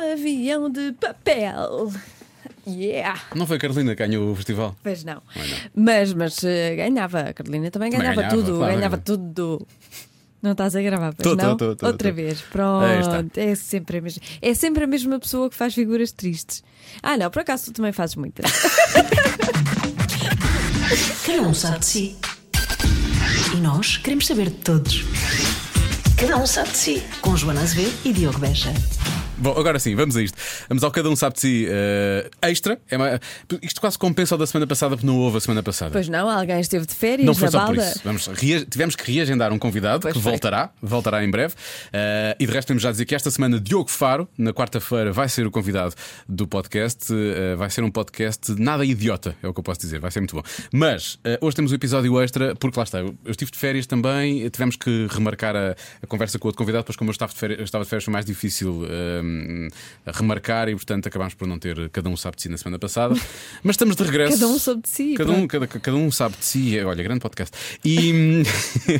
avião de papel. Yeah! Não foi a Carolina que ganhou o festival? Pois não. Não. Mas, mas eh, ganhava. A Carolina também ganhava, ganhava, tudo. claro, ganhava tudo. Não estás a gravar, pois Tô, não? tô, tô, Outra tô. vez. Pronto. É sempre, a mesma, é sempre a mesma pessoa que faz figuras tristes. Ah, não, por acaso tu também fazes muitas. Cada um sabe de si. E nós queremos saber de todos. Cada um sabe de si. Com Joana Azevedo e Diogo Beja. Bom, agora sim, vamos a isto. Vamos ao cada um sabe de si eh, extra. É uma- isto quase compensa o da semana passada porque não houve a semana passada. pois não, alguém esteve de férias Não foi na só por balda. isso. Vamos, rea- tivemos que reagendar um convidado Pois que foi. voltará, voltará em breve. Eh, e de resto temos já a dizer que esta semana Diogo Faro, na quarta-feira, vai ser o convidado do podcast. Eh, vai ser um podcast nada idiota, é o que eu posso dizer, vai ser muito bom. Mas hoje temos um episódio extra, porque lá está, eu estive de férias também, tivemos que remarcar a, a conversa com o outro convidado, pois como eu estava de férias, eu estava de férias foi mais difícil eh, remarcar e portanto acabámos por não ter cada um sabe de si na semana passada. Mas estamos de regresso. Cada um soube de si, Cada um, cada, cada um sabe de si. Olha, grande podcast. E,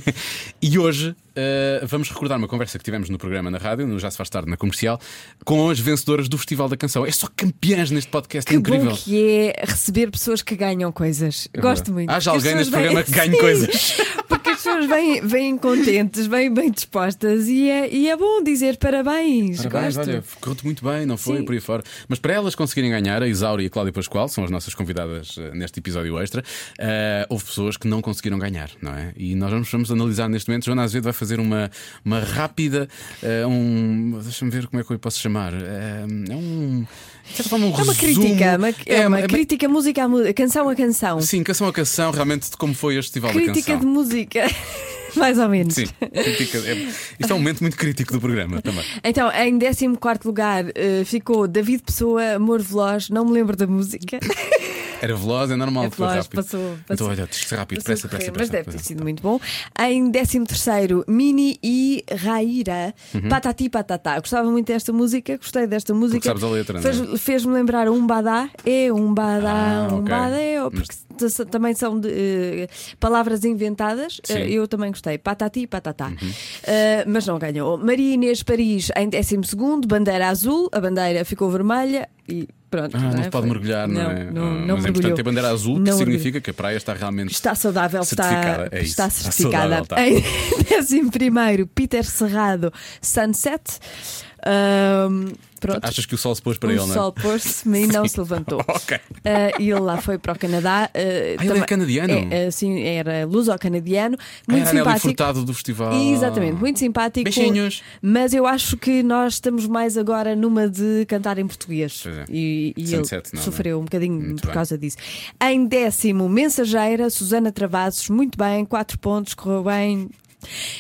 e hoje eh, vamos recordar uma conversa que tivemos no programa na rádio, no Já Se Faz Tarde, na comercial, com as vencedoras do Festival da Canção. É só campeãs neste podcast, Que é incrível. bom que é receber pessoas que ganham coisas. É Gosto muito. Haja alguém neste programa que ganhe coisas. Pessoas vêm, vêm contentes, vêm bem dispostas e é, e é bom dizer parabéns. Parabéns, Gosto. olha, correu-te muito bem, não foi? Sim. Por aí fora. Mas para elas conseguirem ganhar, a Isaura e a Cláudia Pascoal são as nossas convidadas eh, neste episódio extra. eh, houve pessoas que não conseguiram ganhar, não é? E nós vamos, vamos analisar neste momento. Joana Azevedo vai fazer uma, uma rápida. eh, um, Deixa-me ver como é que eu posso chamar. Eh, é um. forma, um É uma crítica, uma, é uma é- crítica música a música, canção a canção. Sim, canção a canção, realmente de como foi este festival da crítica canção. de música, mais ou menos. Sim, crítica. É, isto é um momento muito crítico do programa também. Então, em 14 lugar eh, ficou David Pessoa, Amor Veloz, não me lembro da música. Era veloz, é normal, É foi veloz, rápido. passou- Então, passou- olha, isto é rápido, pressa, a correr, pressa, Mas pressa. deve ter pressa. sido muito bom. Em 13, Mini e Raíra, Uhum. Patati Patatá. Gostava muito desta música, gostei desta música. sabes a letra, não é? Fez- Fez-me lembrar um badá, é um badá, Ah, um ok. badé, porque também são de, eh, palavras inventadas. Uhum. Eh, eu também gostei. Patati Patatá. Eh, mas não ganhou. Maria Inês Paris em 12, bandeira azul, a bandeira ficou vermelha e pronto. Ah, não é? se pode mergulhar, não, é? Não, Ah, não Mas é mergulhou. importante ter bandeira azul, que Não significa que a praia está realmente. Está saudável, está, Certificada, é isso. está Está certificada. saudável, Em 11, Peter Cerrado, Sunset. Ahm, pronto. Achas que o sol se pôs para o ele, não é? sol pôs-se e não se levantou. Ah, e ele lá foi para o Canadá. ah, ele é também- canadiano? É, ah, sim, era luso-canadiano. Ah, Muito era a Nelly simpático. Furtado do festival. Exatamente, muito simpático. Beijinhos. Mas eu acho que nós estamos mais agora numa de cantar em português. É. E, e ele Sunset, não, sofreu um bocadinho Muito por bem. causa disso. Em décimo, Mensageira, Susana Travassos, muito bem, 4 pontos, correu bem.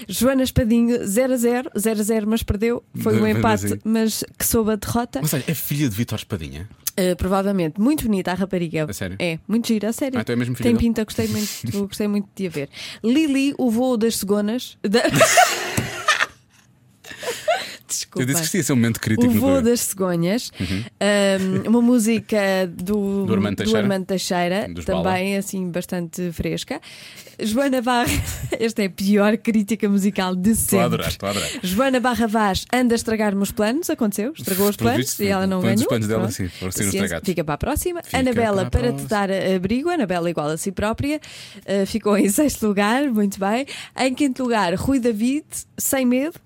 Joana Espadinho, 0 a 0, 0 a 0, mas perdeu. Foi um empate, mas que soube a derrota. Mas olha, é filha de Vitor Espadinha. Uh, provavelmente, muito bonita a rapariga. A sério? É, muito gira, a sério. Ah, então é mesmo Tem pinta, gostei muito, gostei muito de a ver. Lili, o voo das cegonas. Da... Desculpa. Eu disse que isto ia ser um momento crítico O voo das cegonhas, um, uma música do, Do Armando Teixeira. Armando Teixeira, também assim bastante fresca. Joana Barra, esta é a pior crítica musical de sempre. Estou a adorar, estou a adorar. Joana Barra Vaz anda a estragar-me os planos, aconteceu, estragou os planos visto, e ela não ganhou. os planos dela, Pronto. sim, foram sendo Paciência, estragados. Fica para a próxima. Fica Anabela, para para te dar abrigo, Anabela igual a si própria, uh, ficou em sexto lugar, muito bem. Em quinto lugar, Rui David, sem medo.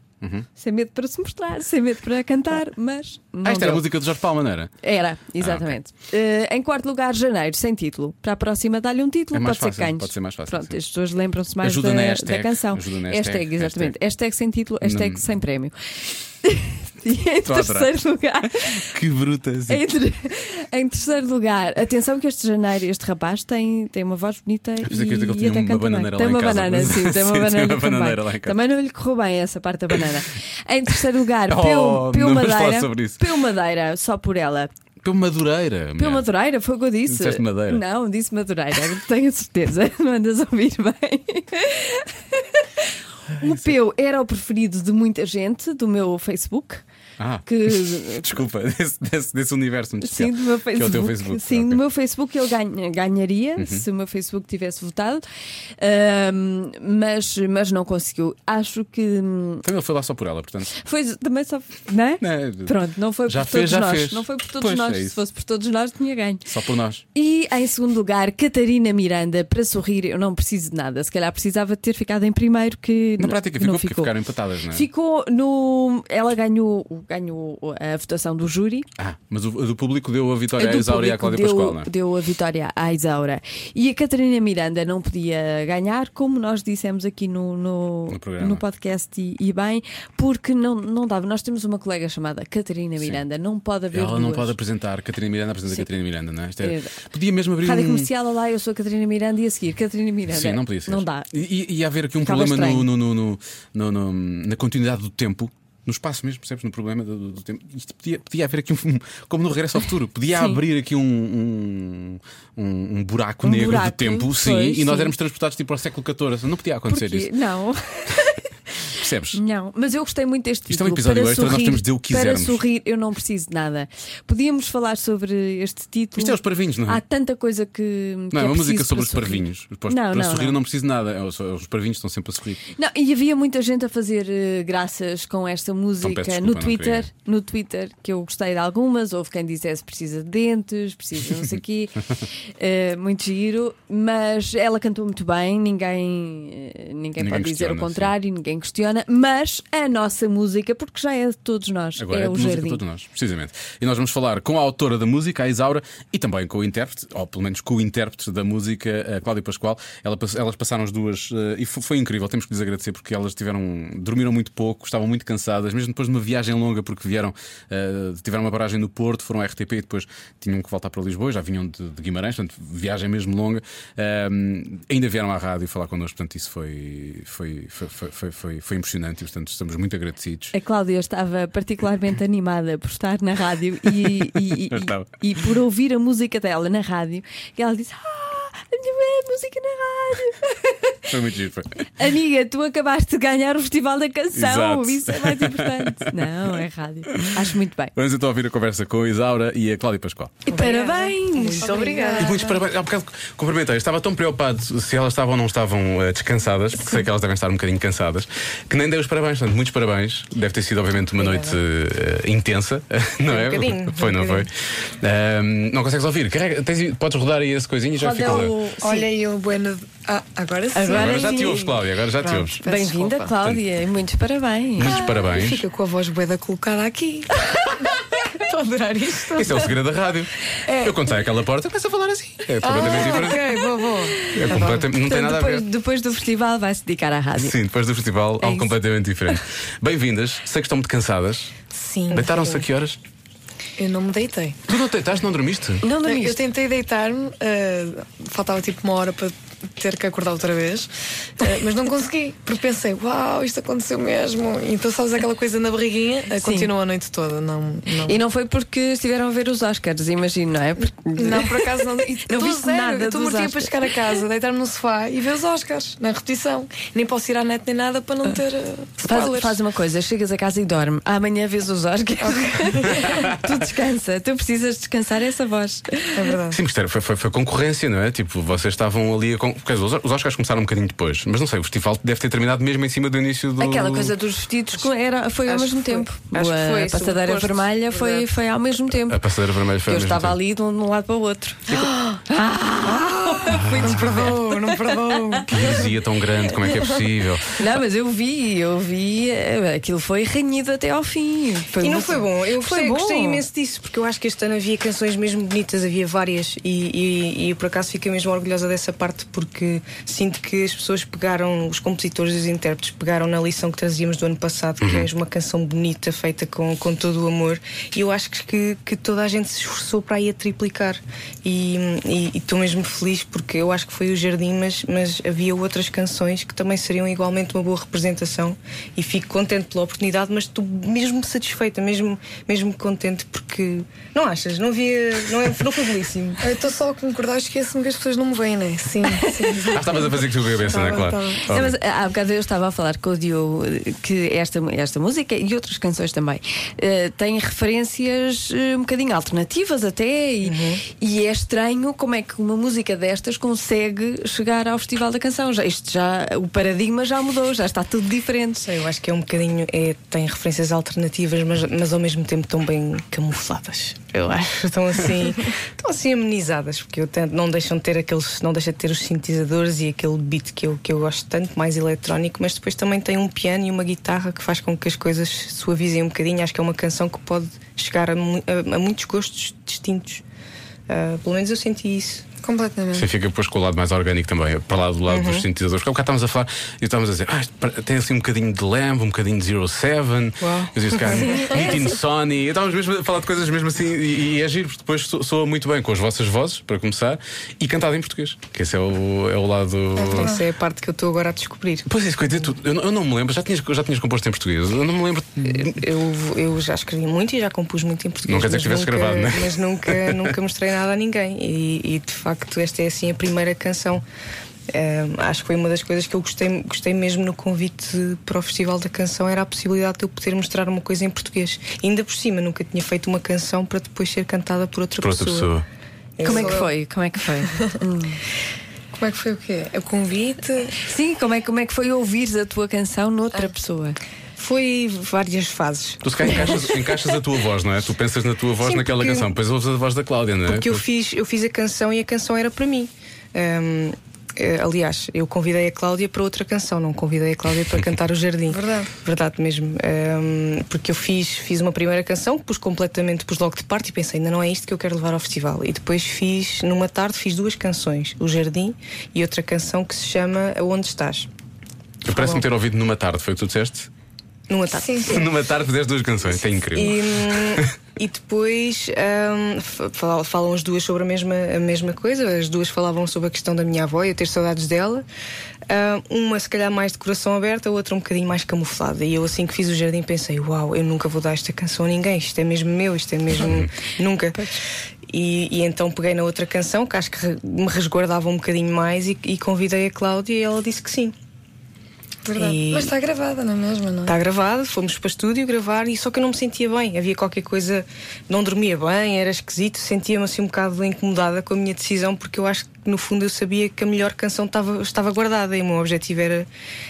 Sem medo para se mostrar, sem medo para cantar, mas. Não Uhum. Ah, esta era a deu. música do Jorge Palma, não era? Era, exatamente. Uh, em quarto lugar, janeiro, sem título. Para a próxima, dá-lhe um título, É pode ser fácil, ganhos. pode ser mais fácil, Pronto, sim. as pessoas lembram-se mais da, hashtag, da canção. ajuda na hashtag, exatamente. hashtag. Hashtag sem título, hashtag Não- sem prémio. e em Estou terceiro lugar. Que brutas. Em, em terceiro lugar, atenção que este janeiro, este rapaz tem, tem uma voz bonita e, que e até uma bananeira Tem lá em uma casa. banana, sim, tem uma Sim, tem banana. uma corre bananeira bem. lá em casa. Também não lhe correu bem essa parte da banana. em terceiro lugar, Oh, Peu, Peu falar Madeira. Peu Madeira, só por ela. Pelo Madureira. Mulher. Madureira, foi o que eu disse. Disseste Madeira. Não, disse Madureira, tenho certeza. Não andas a ouvir bem. O Peu era o preferido de muita gente do meu Facebook. Ah. que Desculpa, desse, desse, desse universo Sim, do meu que é o Facebook. teu Facebook. Sim, Ok. no meu Facebook ele ganha- ganharia Uhum. se o meu Facebook tivesse votado, Ahm, mas, mas não conseguiu. Acho que hum, Então ele foi lá só por ela, portanto. foi também só. Não é? Né, Pronto, não foi Já por fez, todos já nós. fez. Não foi por todos Pois, nós. é Se fosse por todos nós, tinha ganho. Só por nós. E em segundo lugar, Catarina Miranda, para sorrir, eu não preciso de nada. Se calhar precisava ter ficado em primeiro, que Na prática não ficou porque ficaram empatadas, não é? Ficou no. Ela ganhou, ganhou a votação do júri. Ah, mas o do público deu a vitória A à Isaura e à Cláudia deu, Pascoal, não é? deu a vitória à Isaura. E a Catarina Miranda não podia ganhar, como nós dissemos aqui no, no, No no podcast e, e bem, porque não, não dava. Nós temos uma colega chamada Catarina Miranda, não pode haver. Ela não duas. pode apresentar Catarina Miranda, apresenta Sim. Catarina Miranda, não é? É-. Podia mesmo abrir Rádio um. comercial, olá, eu sou a Catarina Miranda e a seguir, Catarina Miranda. Sim, não podia ser. Não dá. E, e, haver aqui um Ficava problema no- no- no- na continuidade do tempo. No espaço mesmo, percebes? No problema do, do- do tempo. Isto podia, podia haver aqui um. Como no Regresso ao Futuro, podia Sim. abrir aqui um, um, um- buraco Um negro do buraco, tempo, sim, e nós éramos transportados tipo ao século XIV. Não podia acontecer isso. não, Percebes? não, mas eu gostei muito deste Isto é um título. episódio para extra, nós sorrir, temos de dizer o que Para quisermos. sorrir, eu não preciso de nada. Podíamos falar sobre este título. Isto é os parvinhos, não é? Há tanta coisa que. Não, que é uma música sobre para os sorrir. parvinhos. Para, Não, para não, sorrir não. eu não preciso de nada. É, Os, os parvinhos estão sempre a sorrir. Não, e havia muita gente a fazer eh, graças com esta música peço no desculpa, não Twitter, no Twitter, que eu gostei de algumas, houve quem dissesse precisa de dentes, precisa de não sei o quê, Eh, muito giro, mas ela cantou muito bem, ninguém, eh, ninguém, Ninguém pode dizer o contrário, ninguém questiona, mas a nossa música, porque já é de todos nós, Agora é é, o música jardim. de todos nós, precisamente. E nós vamos falar com a autora da música, a Isaura, e também com o intérprete, ou pelo menos com o intérprete da música, a Cláudia Pascoal. Ela elas passaram as duas eh, e fo- foi incrível, temos que lhes agradecer porque elas tiveram, dormiram muito pouco, estavam muito cansadas, mesmo depois de uma viagem longa, porque vieram, eh, tiveram uma paragem no Porto, foram à RTP e depois tinham que voltar para Lisboa, já vinham de, de Guimarães, portanto, viagem mesmo longa. Ahm, ainda vieram à rádio falar connosco, portanto, isso foi, foi, foi, foi, foi, foi, foi impressionante e, portanto, estamos muito agradecidos. A Cláudia estava particularmente animada por estar na rádio e, e- e- e por ouvir a música dela na rádio. E ela disse: Ah, a minha mulher, música na rádio. Foi muito giro. Foi. Amiga, tu acabaste de ganhar o Festival da Canção. Exato. Isso é mais importante. Não, é rádio. Acho muito bem. Vamos então ouvir a conversa com a Isaura e a Cláudia Pascoal. E parabéns! Muito obrigada. E muitos parabéns. Há bocado cumprimentei. Estava tão preocupado se elas estavam ou não estavam eh, descansadas, porque sei que elas devem estar um bocadinho cansadas, que nem dei os parabéns. Portanto, muitos parabéns. Deve ter sido, obviamente, uma noite eh, intensa, não é? bocadinho, Foi, um não foi? bocadinho. Ahm, não consegues ouvir? Carrega, tens- podes rodar aí esse coisinho e já Qual fica é o- Olha aí o bueno. Ah, agora sim. Agora Agora já sim. te ouves, Cláudia, agora já te Pronto. ouves. Peço Bem-vinda. Cláudia, e muitos parabéns. Muitos parabéns. Fica com a voz boeda colocada aqui. Estou a adorar isto. Esse é o segredo da rádio. É. Eu quando saio aquela porta, começo a falar assim. É completamente Ah, diferente. ok, vou, vou. É completamente- não tem Portanto, nada a depois, ver. depois do festival vai-se dedicar à rádio. Sim, depois do festival, É algo isso. completamente diferente. Bem-vindas, sei que estão muito cansadas. Sim. Deitaram-se a que horas? Eu não me deitei. Tu não deitaste, não dormiste? Não Eu dormiste? tentei deitar-me, ah, faltava tipo uma hora para ter que acordar outra vez, ah, mas não consegui, porque pensei, uau, isto aconteceu mesmo. Então, sabes aquela coisa na barriguinha? Ah, Sim. continua a noite toda. Não, não. E não foi porque estiveram a ver os Oscars, imagino, não é? Porque- Não, por acaso não. Não zero, nada Estou mortinha para chegar a casa, deitar-me no sofá e ver os Oscars na repetição. Nem posso ir à net nem nada para não ter uh, Faz, faz uma coisa, chegas a casa e dorme. Amanhã vês os Oscars. tu descansa, tu precisas descansar essa voz. É verdade. Sim, mas foi, foi, foi concorrência, não é? Tipo, vocês estavam ali a. Con... Quer dizer, os os Oscars começaram um bocadinho depois, mas não sei, o festival deve ter terminado mesmo em cima do início do. Aquela coisa dos vestidos era, foi ao mesmo foi. tempo. Acho que foi, a passadeira sobreposto, vermelha foi, verdade. foi ao mesmo tempo. A passadeira vermelha foi eu ao mesmo estava tempo. ali de um, de um lado para o outro. Não perdoo, não perdoo. Que heresia tão grande, como é que é possível? Não, mas eu vi, eu vi, eh, aquilo foi renhido até ao fim. Foi E não muito- foi bom, eu Foi gostei, bom. gostei imenso disso, porque eu acho que este ano havia canções mesmo bonitas, havia várias, e, e, e por acaso fiquei mesmo orgulhosa dessa parte, porque sinto que as pessoas pegaram, os compositores e os intérpretes pegaram na lição que trazíamos do ano passado, que é uma canção bonita, feita com, com todo o amor, e eu acho que, que toda a gente se esforçou para aí a triplicar, e estou mesmo feliz porque eu acho que foi o Jardim, mas, mas havia outras canções que também seriam igualmente uma boa representação e fico contente pela oportunidade, mas estou mesmo satisfeita, mesmo, mesmo contente, porque não achas? Não havia. Não, é, não foi belíssimo. Estou só a concordar, esqueço-me que as pessoas não me veem, né? Sim, sim. Ah, estavas a fazer que tu cabeça, não é? Claro. Não, mas há bocado eu estava a falar com o Diogo que esta, esta música e outras canções também eh, têm referências eh, um bocadinho alternativas até e, e é estranho como é que uma música destas consegue chegar ao Festival da Canção. Já, isto já, o paradigma já mudou, já está tudo diferente. Sei, eu acho que é um bocadinho. É, tem referências alternativas, mas, mas ao mesmo tempo tão bem camufladas. Eu acho. Estão assim. estão assim amenizadas, porque eu tento, não deixam de ter aqueles. Não deixa de ter os sintetizadores e aquele beat que eu, que eu gosto tanto, mais eletrónico, mas depois também tem um piano e uma guitarra que faz com que as coisas suavizem um bocadinho. Acho que é uma canção que pode chegar a, a- a muitos gostos distintos. Ah, pelo menos eu senti isso. Completamente. Sim, fica depois com o lado mais orgânico também, para lá do lado Uhum. dos sintetizadores. Porque bocado estávamos a falar e estávamos a dizer, ah, tem assim um bocadinho de Lamb, um bocadinho de Zero Seven. Eu disse, cara, Meeting Sony. Estávamos mesmo a falar de coisas mesmo assim e, e é giro, porque depois so- soa muito bem com as vossas vozes, para começar, e cantado em português. Que esse é o, é o lado. Essa é a parte que eu estou agora a descobrir. Pois é, isso que eu eu, não- eu não me lembro, já tinhas, já tinhas composto em português, eu não me lembro. Eu, eu já escrevi muito e já compus muito em português. Não quer dizer que tivesse nunca- gravado, né? Mas nunca, nunca mostrei nada a ninguém. E, e, de facto, esta é assim a primeira canção. Ahm, acho que foi uma das coisas que eu gostei, gostei mesmo no convite para o Festival da Canção era a possibilidade de eu poder mostrar uma coisa em português. E ainda por cima, nunca tinha feito uma canção para depois ser cantada por outra Por outra pessoa. Eu Como é que foi? Como é que foi? Como é que foi o quê? O convite? Sim, como é, como é que foi ouvir a tua canção noutra pessoa? Foi várias fases. Tu se calhar encaixas, encaixas a tua voz, não é? Tu pensas na tua voz Sim, naquela porque- canção, depois ouves a voz da Cláudia, não é? Porque eu fiz, eu fiz a canção e a canção era para mim. Ahm, eh, aliás, eu convidei a Cláudia para outra canção, não convidei a Cláudia para cantar o Jardim. Verdade. Verdade mesmo. Ahm, porque eu fiz, fiz uma primeira canção, pus completamente, pus logo de parte e pensei, ainda não é isto que eu quero levar ao festival. E depois fiz, numa tarde, fiz duas canções, o Jardim e outra canção que se chama Aonde Estás. Parece-me ter ouvido numa tarde, foi o que tu disseste? Numa tarde. Sim, sim. numa tarde fizeste duas canções, é incrível. E, e depois fa- falam, falam as duas sobre a mesma, a mesma coisa. As duas falavam sobre a questão da minha avó e eu ter saudades dela. Hum, uma, se calhar, mais de coração aberto, a outra um bocadinho mais camuflada. E eu, assim que fiz o jardim, pensei: Uau, eu nunca vou dar esta canção a ninguém. Isto é mesmo meu, isto é mesmo. nunca. E, e então peguei na outra canção, que acho que me resguardava um bocadinho mais, e, e convidei a Cláudia e ela disse que sim. Verdade. E- Mas está gravada, não é mesmo? Não? é? Está gravado, fomos para o estúdio gravar e só que eu não me sentia bem. Havia qualquer coisa, não dormia bem, era esquisito, sentia-me assim um bocado incomodada com a minha decisão, porque eu acho que no fundo eu sabia que a melhor canção estava, estava guardada e o meu objetivo era,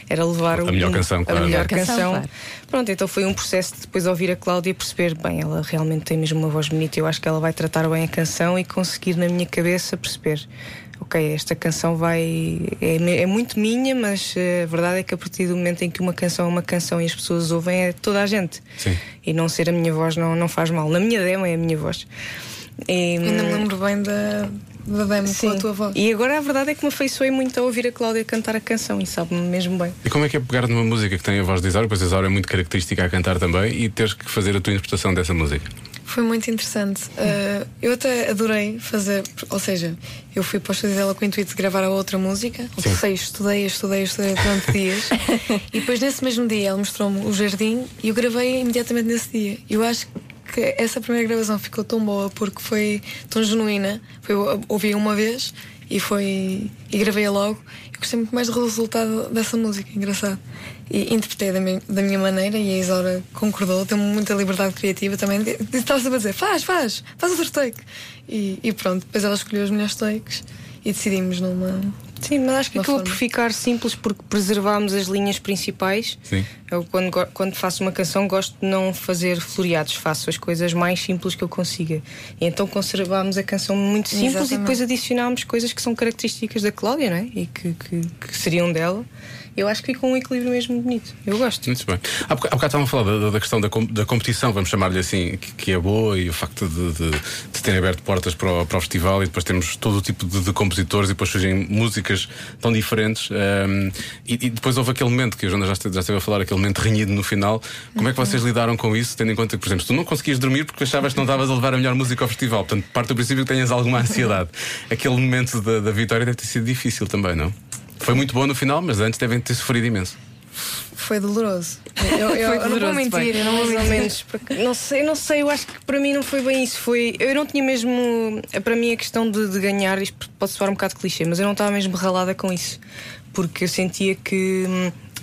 era levar A o- melhor canção, a claro. A melhor canção, canção. claro. Pronto, então foi um processo de depois ouvir a Cláudia e perceber, bem, ela realmente tem mesmo uma voz bonita, eu acho que ela vai tratar bem a canção e conseguir na minha cabeça perceber. Ok, esta canção vai. É, é muito minha, mas eh, a verdade é que a partir do momento em que uma canção é uma canção e as pessoas ouvem, é toda a gente. Sim. E não ser a minha voz não, não faz mal. Na minha demo é a minha voz. E, Ainda me lembro bem da, da demo com a tua voz. E agora a verdade é que me afeiçoei muito a ouvir a Cláudia cantar a canção e sabe-me mesmo bem. E como é que é pegar numa música que tem a voz de Isaura, pois a Isaura é muito característica a cantar também, e teres que fazer a tua interpretação dessa música? Foi muito interessante. Uh, eu até adorei fazer, ou seja, eu fui para o estúdio dela com o intuito de gravar a outra música. Sei, estudei, estudei, estudei durante dias. e depois nesse mesmo dia ela mostrou-me o jardim e eu gravei imediatamente nesse dia. Eu acho que essa primeira gravação ficou tão boa porque foi tão genuína. Foi, ouvi uma vez e foi e gravei-a logo. Eu gostei muito mais do resultado dessa música, engraçado. E interpretei da minha, da minha maneira e a Isaura concordou, deu-me muita liberdade criativa também. Disse- Estava sempre a dizer: faz, faz, faz outro take. E, e pronto, depois ela escolheu os melhores takes e decidimos numa. Sim, mas acho que acabou forma. por ficar simples porque preservámos as linhas principais. Sim. Eu, quando, quando faço uma canção, gosto de não fazer floreados, faço as coisas mais simples que eu consiga. E então conservámos a canção muito simples e Exatamente. depois adicionámos coisas que são características da Cláudia, não é? E que, que, que seriam dela. Eu acho que ficou um equilíbrio mesmo bonito. Eu gosto. Muito bem. Há boca- há bocado estavam a falar da, da questão da, com- da competição, vamos chamar-lhe assim, que, que é boa e o facto de, de, de terem aberto portas para o, para o festival e depois temos todo o tipo de, de compositores e depois surgem músicas tão diferentes. ehm, e, e depois houve aquele momento que a Joana já já esteve a falar, aquele momento momento renhido no final. Como é que vocês lidaram com isso, tendo em conta que, por exemplo, tu não conseguias dormir porque achavas que não estavas a levar a melhor música ao festival? Portanto, parte do princípio que tenhas alguma ansiedade. Aquele momento da, da vitória deve ter sido difícil também, não? Foi muito bom no final, mas antes devem ter sofrido imenso. Foi doloroso. Eu, eu- eu não vou doloroso, mentir, eu não vou ou menos. porque não sei, não sei, eu acho que para mim não foi bem isso. Foi, eu não tinha mesmo. Para mim a questão de, de ganhar, isto pode soar um bocado clichê, mas eu não estava mesmo ralada com isso. Porque eu sentia que.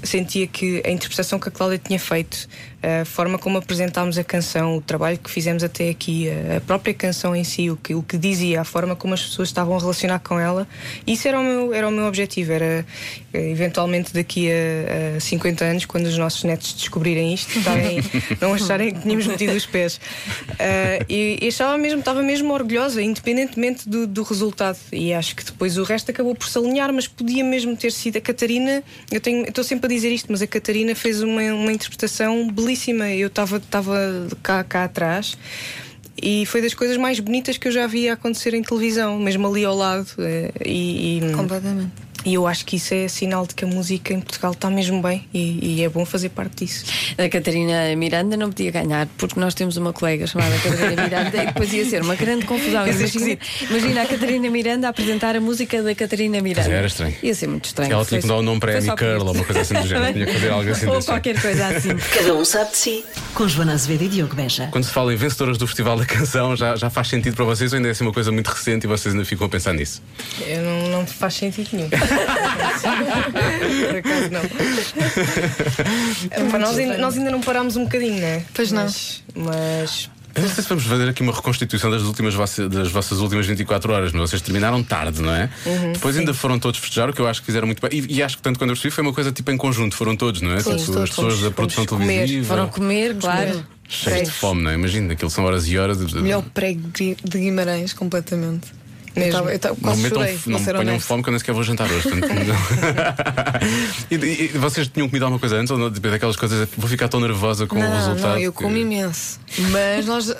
Sentia que a interpretação que a Cláudia tinha feito, a forma como apresentámos a canção, o trabalho que fizemos até aqui, a própria canção em si, o que, o que dizia, a forma como as pessoas estavam a relacionar com ela, isso era o meu, era o meu objetivo. Era eventualmente daqui a, a 50 anos, quando os nossos netos descobrirem isto, estarem- não acharem que tínhamos metido os pés. Ah, e, e achava mesmo, estava mesmo orgulhosa, independentemente do, do resultado. E acho que depois o resto acabou por se alinhar, mas podia mesmo ter sido a Catarina. Eu estou sempre a dizer isto, mas a Catarina fez uma, uma interpretação belíssima. Eu estava cá, cá atrás. E foi das coisas mais bonitas que eu já vi acontecer em televisão, mesmo ali ao lado. eh, E, e- Completamente. E eu acho que isso é sinal de que a música em Portugal está mesmo bem e, e é bom fazer parte disso. A Catarina Miranda não podia ganhar porque nós temos uma colega chamada Catarina Miranda e depois ia ser uma grande confusão. Imagina, imagina a Catarina Miranda a apresentar a música da Catarina Miranda. Era estranho. Ia ser muito estranho. Ela tinha que dar o nome para Amy Curl ou uma coisa assim do género. Tinha que fazer algo assim Ou qualquer coisa assim. Cada um sabe de si. Com Joana Azevedo e Diogo Beja. Quando se fala em vencedoras do Festival da Canção, já, já faz sentido para vocês ou ainda é assim uma coisa muito recente e vocês ainda ficam a pensar nisso? Eu não, não faz sentido nenhum. Por acaso não. Epá, nós, ainda, nós ainda não parámos um bocadinho, não é? Pois não. Mas, mas Eu não sei se vamos fazer aqui uma reconstituição das, últimas vossas, das vossas últimas 24 horas, mas vocês terminaram tarde, não é? Uhum, Depois ainda foram todos festejar, o que eu acho que fizeram muito bem. E, e acho que tanto quando eu percebi foi uma coisa tipo em conjunto, foram todos, não é? Sim, todos as pessoas fomos- da produção comer, televisiva. Foram comer, claro. Cheios de fome, não é? Imagina, aquilo são horas e horas. de- Melhor prego de Guimarães, completamente. Eu Mesmo. tava- eu tava- Não quase metam, não ser ponham fome que eu nem sequer vou jantar hoje. e, e- e vocês tinham comido alguma coisa antes? Ou não? Tipo, daquelas coisas, vou ficar tão nervosa com o Não, resultado. não, eu que- como imenso. Mas nós.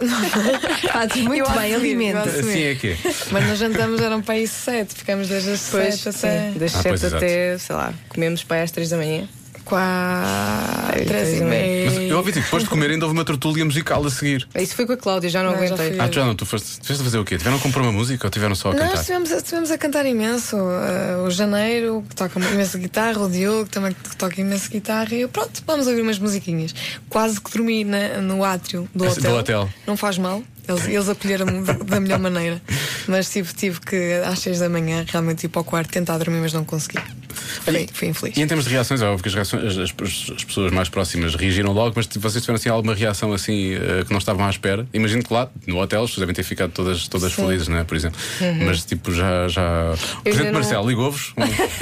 Fazes muito Eu bem, eu alimenta. Assim é que é. Mas nós jantamos eram para aí sete, ficamos desde as sete até das Ah, pois, 7 exato. até, sei lá, comemos para aí às 3 da manhã. Quatro, Três e Mas meia. eu ouvi que depois de comer ainda houve uma tertúlia musical a seguir. Isso foi com a Cláudia, já não, Não, já aguentei. fui. Ah, tu já não, tu foste, tiveste a fazer o quê? Tiveram a comprar uma música ou tiveram só a Nós cantar? estivemos, estivemos a cantar imenso. Uh, o Janeiro, que toca imensa guitarra, o Diogo também que toca imensa guitarra. E eu, pronto, vamos ouvir umas musiquinhas. Quase que dormi na- no átrio do Esse- hotel. do hotel. Não faz mal. Eles, eles acolheram-me de- da melhor maneira. Mas tive, tive que, às seis da manhã, realmente ir para o quarto tentar dormir, mas não consegui. Fui, fui infeliz. E em termos de reações, é óbvio que as, reações, as, as- as pessoas mais próximas reagiram logo, mas vocês tiveram assim alguma reação assim eh, que não estavam à espera? Imagino que lá no hotel as pessoas devem ter ficado todas, todas felizes, não é? Por exemplo. Mas tipo, já. já... O Presidente não- Marcelo ligou-vos?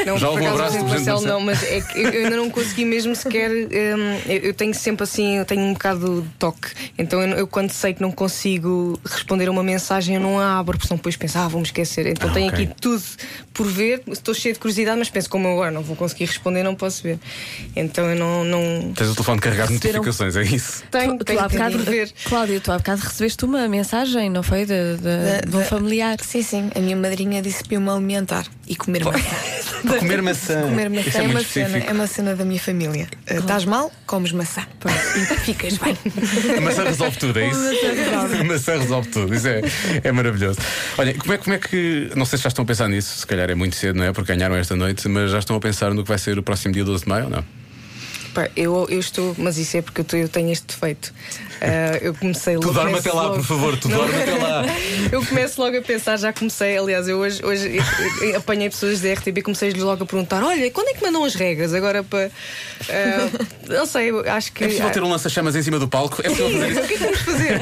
Um- já houve um abraço do Presidente Marcelo não, mas é que eu ainda não consegui mesmo sequer. hum, eu, tenho sempre assim, eu tenho um bocado de toque. Então eu, eu quando sei que não consigo responder a uma mensagem, eu não a abro, porque senão depois penso, ah, vou-me esquecer. Então Ah, tenho ok. aqui tudo por ver, estou cheio de curiosidade, mas penso, como eu agora não vou conseguir responder, não posso ver. Então eu não. não... Tens o telefone carregado de Receberam- notificações, é isso? Tenho, Tu, tenho que bocado, ver. Cláudia, tu há bocado recebeste uma mensagem, não foi? De, de, de um familiar. Sim, sim. A minha madrinha disse para eu me alimentar e comer maçã. Para comer maçã. Comer maçã é, é uma cena, é uma cena da minha família. Uh, Estás mal, comes maçã. E ficas bem. A maçã resolve tudo, é isso? A maçã resolve tudo, isso é, é maravilhoso. Olha, como é, como é que. Não sei se já estão a pensar nisso, se calhar é muito cedo, não é? Porque ganharam esta noite, mas já estão a pensar no que vai ser o próximo dia 12 de maio ou não? Eu, eu estou, mas isso é porque eu tenho este defeito. Ah, eu comecei Tu logo. dorme começo até lá, logo- por favor, tu dorme até lá. Eu começo logo a pensar, já comecei, aliás, eu hoje, hoje eu- eu apanhei pessoas da RTB e comecei-lhes logo a perguntar: olha, quando é que mandam as regras? Agora para. ah, não sei, acho que. É possível ter um lança-chamas em cima do palco? É possível fazer isso? o que é que vamos fazer?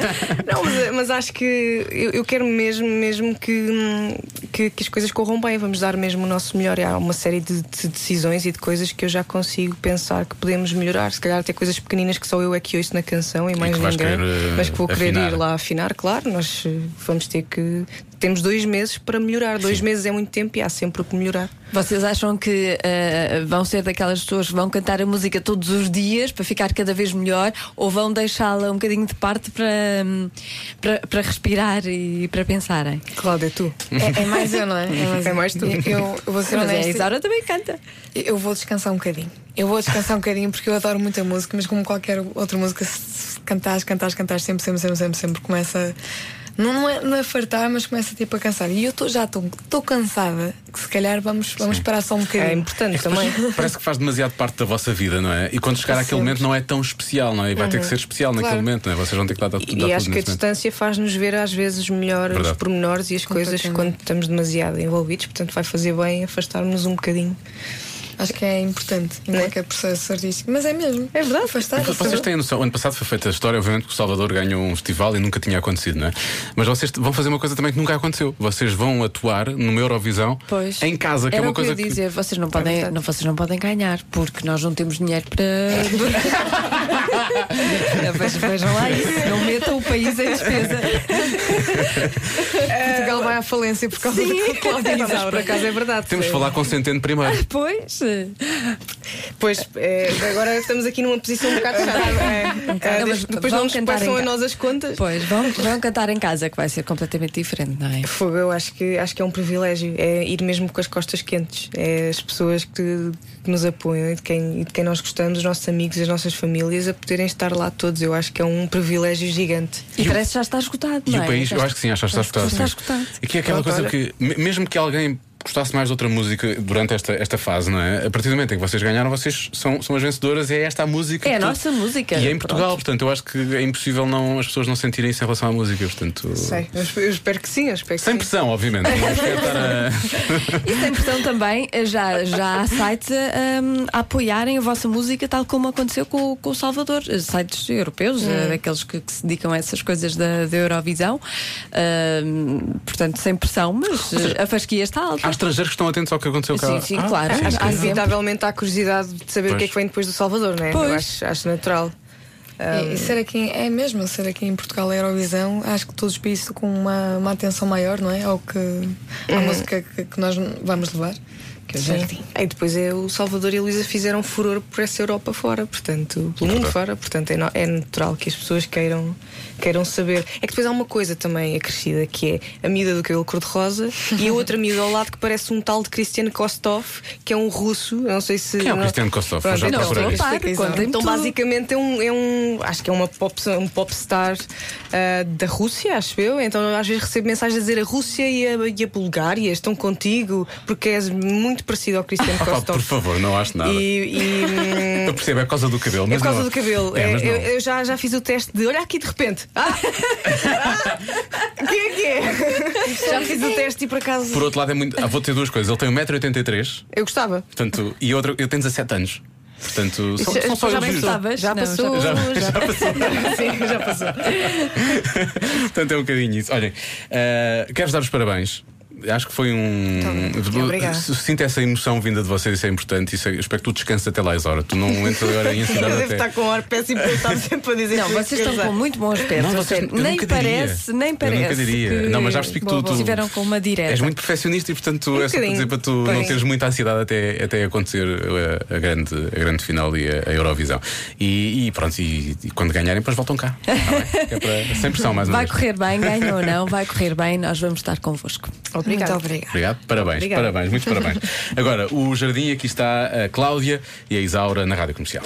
Não, mas, mas acho que eu, eu quero mesmo, mesmo que, hum, que, que as coisas corram bem. Vamos dar mesmo o nosso melhor. E há uma série de, de decisões e de coisas que eu já consigo pensar que podemos melhorar. Se calhar até coisas pequeninas que só eu é que ouço na canção e mais vais ninguém. querer, eh, mas que vou querer afinar. ir lá afinar, claro. Nós eh, vamos ter que. Temos dois meses para melhorar. Dois meses é muito tempo e há sempre o que melhorar. Vocês acham que eh, vão ser daquelas pessoas que vão cantar a música todos os dias para ficar cada vez melhor ou vão deixá-la um bocadinho de parte para, hum, para, para respirar e para pensarem? Cláudia, tu. É, é mais eu, não é? É mais tu. Eu, eu vou ser Mas é, a honesta. Isaura também canta. Eu vou descansar um bocadinho. Eu vou descansar um bocadinho porque eu adoro muita música, mas como qualquer outra música, se cantares, cantares, cantares, sempre, sempre, sempre, sempre, sempre começa. Não, não, é, não é fartar, mas começa tipo a cansar. E eu tô, já estou cansada, que se calhar vamos, vamos parar só um É bocadinho. importante também. Parece que faz demasiado parte da vossa vida, não é? E quando chegar àquele momento não é tão especial, não é? E vai ter que ser especial naquele Claro. momento, não é? Vocês vão ter que dar, dar, dar E tudo acho que a distância faz-nos ver às vezes melhor Verdade. os pormenores e as coisas quando estamos demasiado envolvidos, portanto vai fazer bem afastar-nos um bocadinho. Acho que é importante em Né? qualquer processo artístico. Mas é mesmo. É verdade. Afastar. Vocês têm noção, ano passado foi feita a história, obviamente, que o Salvador ganhou um festival e nunca tinha acontecido, não é? Mas vocês vão fazer uma coisa também que nunca aconteceu. Vocês vão atuar numa Eurovisão Pois. em casa, que Era é uma o que eu coisa ia que. dizer, vocês não podem, verdade. não, vocês não podem ganhar, porque nós não temos dinheiro para. Vejam- Vejam lá isso, não metam o país em despesa. Portugal vai à falência por causa da Cláudia Mas por Isaura. acaso é verdade. Temos de É. falar com Centeno primeiro. Pois. Pois, é, agora estamos aqui numa posição um bocado chata. É, é, Não, depois não nos cantar passam em a nós as contas. Pois, vão, vão cantar em casa, que vai ser completamente diferente, não é? Fogo, eu acho que, acho que é um privilégio. É ir mesmo com as costas quentes. É as pessoas que, que nos apoiam e de, quem, e de quem nós gostamos, os nossos amigos, as nossas famílias, a poderem estar lá todos. Eu acho que é um privilégio gigante. E parece que já está esgotado, E não o é? país, Já eu acho que sim, acho que está esgotado. Está esgotado. E que é aquela Pronto, coisa olha. que, me- mesmo que alguém gostasse mais de outra música durante esta, esta fase, não é? A partir do momento em que vocês ganharam, vocês são, são as vencedoras e é esta a música. É a nossa música. E é em Portugal, Pronto. portanto, eu acho que é impossível não, as pessoas não sentirem isso em relação à música, portanto. Sei, eu, espero que sim. Eu espero que Sem sim. pressão, obviamente. A- E sem pressão também, já, já há sites hum, a apoiarem a vossa música, tal como aconteceu com, com o Salvador. Sites europeus, eh, aqueles que, que se dedicam a essas coisas da, da Eurovisão. Hum, portanto, sem pressão, mas a fasquia está alta. Há estrangeiros que estão atentos ao que aconteceu cá. Sim, sim, Ah, claro. sim, Há sim. Inevitavelmente há curiosidade de saber o que é Pois. que vem depois do Salvador, não é? Pois. Eu acho, acho natural. E, e ser aqui, é mesmo, ser aqui em Portugal a Eurovisão, acho que todos os países com uma, uma atenção maior, não é? Ao que a música que, que nós vamos levar, que é o Jardim. E depois é o Salvador e a Luísa fizeram furor por essa Europa fora, portanto, pelo mundo fora, portanto é, no- é natural que as pessoas queiram, queiram saber. É que depois há uma coisa também acrescida que é a miúda do cabelo cor-de-rosa e a outra miúda ao lado que parece um tal de Cristiano Kostov, que é um russo, eu não sei se. Quem é o não- Cristiano Kostov? Pronto, Eu já então, explica Repare, isso. contem-me Então, tudo. basicamente, é um, é um. Acho que é uma pop, um popstar ah, da Rússia, acho eu. Então, às vezes recebo mensagens a dizer a Rússia e a, e a Bulgária estão contigo porque és muito parecido ao Cristiano Ah, Kostov. por favor, não acho nada. E, e, Eu percebo, é por causa do cabelo. é por causa não- do cabelo. É, É, não. eu eu já, já fiz o teste de olha aqui de repente. Ah! Quem é que é? Já fiz o teste e por acaso. Por outro lado, é muito. Ah, vou ter duas coisas. Ele tem 1,83m, Eu gostava. portanto, e outra, eu tenho 17 anos. Portanto, são, Já- são só já elogios. passou. Já Não, passou. já- Já, já passou. Sim, já passou. Portanto, é um bocadinho isso. Olhem, eh, quero-vos dar os parabéns. Acho que foi um. Obrigada. Sinto essa emoção vinda de vocês, isso é importante. Isso é- eu espero que tu descanses até lá, Isora. Tu não entras agora em Eu ansiedade devo até. estar com um ar péssimo porque eu estava sempre a dizer Não, eu vocês estão com muito bom aspecto. Não, vocês- eu nem nunca diria. parece, nem Eu parece. nunca diria. que Não, mas já percebi que tu- tu- Estiveram com uma direta. És muito perfeccionista e, portanto, Um é só para dizer para tu não Pois. teres muita ansiedade até, até acontecer a, a grande, a grande final e a, a Eurovisão. E, e pronto, e, e quando ganharem, depois voltam cá. Tá bem? É para, sem pressão, mais uma Vai vez. correr bem, ganha ou não, vai correr bem, nós vamos estar convosco. Obrigada. Muito obrigada. Obrigado, parabéns, Obrigada. parabéns, muitos parabéns. Agora, o jardim aqui está a Cláudia e a Isaura na rádio comercial.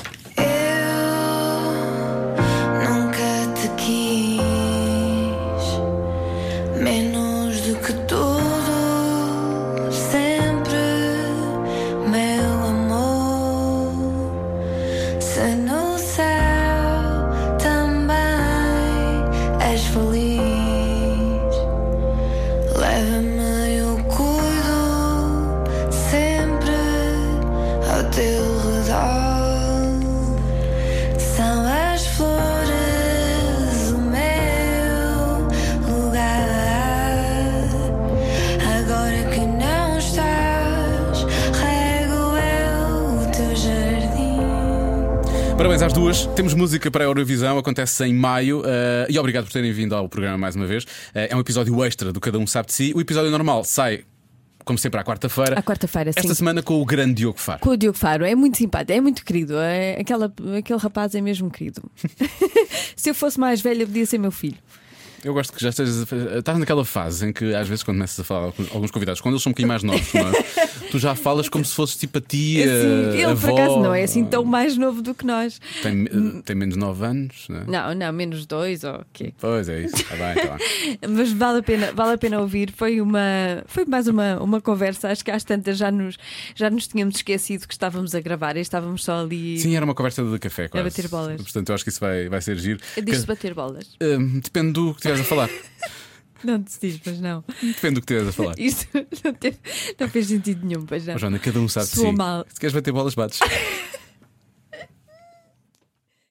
Nunca te quis menos do que tudo, sempre, meu amor. Se às duas, temos música para a Eurovisão, acontece em maio. Uh, e obrigado por terem vindo ao programa mais uma vez. Uh, é um episódio extra do Cada Um Sabe de Si. O episódio normal sai como sempre, à quarta-feira. À quarta-feira, Esta semana com o grande Diogo Faro. Com o Diogo Faro. É muito simpático, é muito querido. É, aquela, aquele rapaz é mesmo querido. Se eu fosse mais velha, podia ser meu filho. Eu gosto que já estejas. a- Estás naquela fase em que às vezes quando começas a falar com alguns convidados, quando eles são um bocadinho mais novos, é? tu já falas como se fosses tipo a tia. Assim, ele por avó. acaso não é assim tão mais novo do que nós. Tem, tem menos de 9 anos, não é? Não, não, menos dois ou o quê? Pois é isso. Está bem, está bem. Mas vale a pena, vale a pena ouvir. Foi uma, foi mais uma, uma conversa. Acho que às tantas já nos, já nos tínhamos esquecido que estávamos a gravar e estávamos só ali. Sim, era uma conversa de café, quase. bater bolas. Portanto, eu acho que isso vai, vai ser giro. Diz-se bater bolas. Hum, depende do que estiveres a falar. Não te diz, mas não. Depende do que estiveres a falar. Isto não, teve- não fez sentido nenhum, pois não. Oh, Joana, cada um sabe de si. mal. Se queres bater bolas, bates.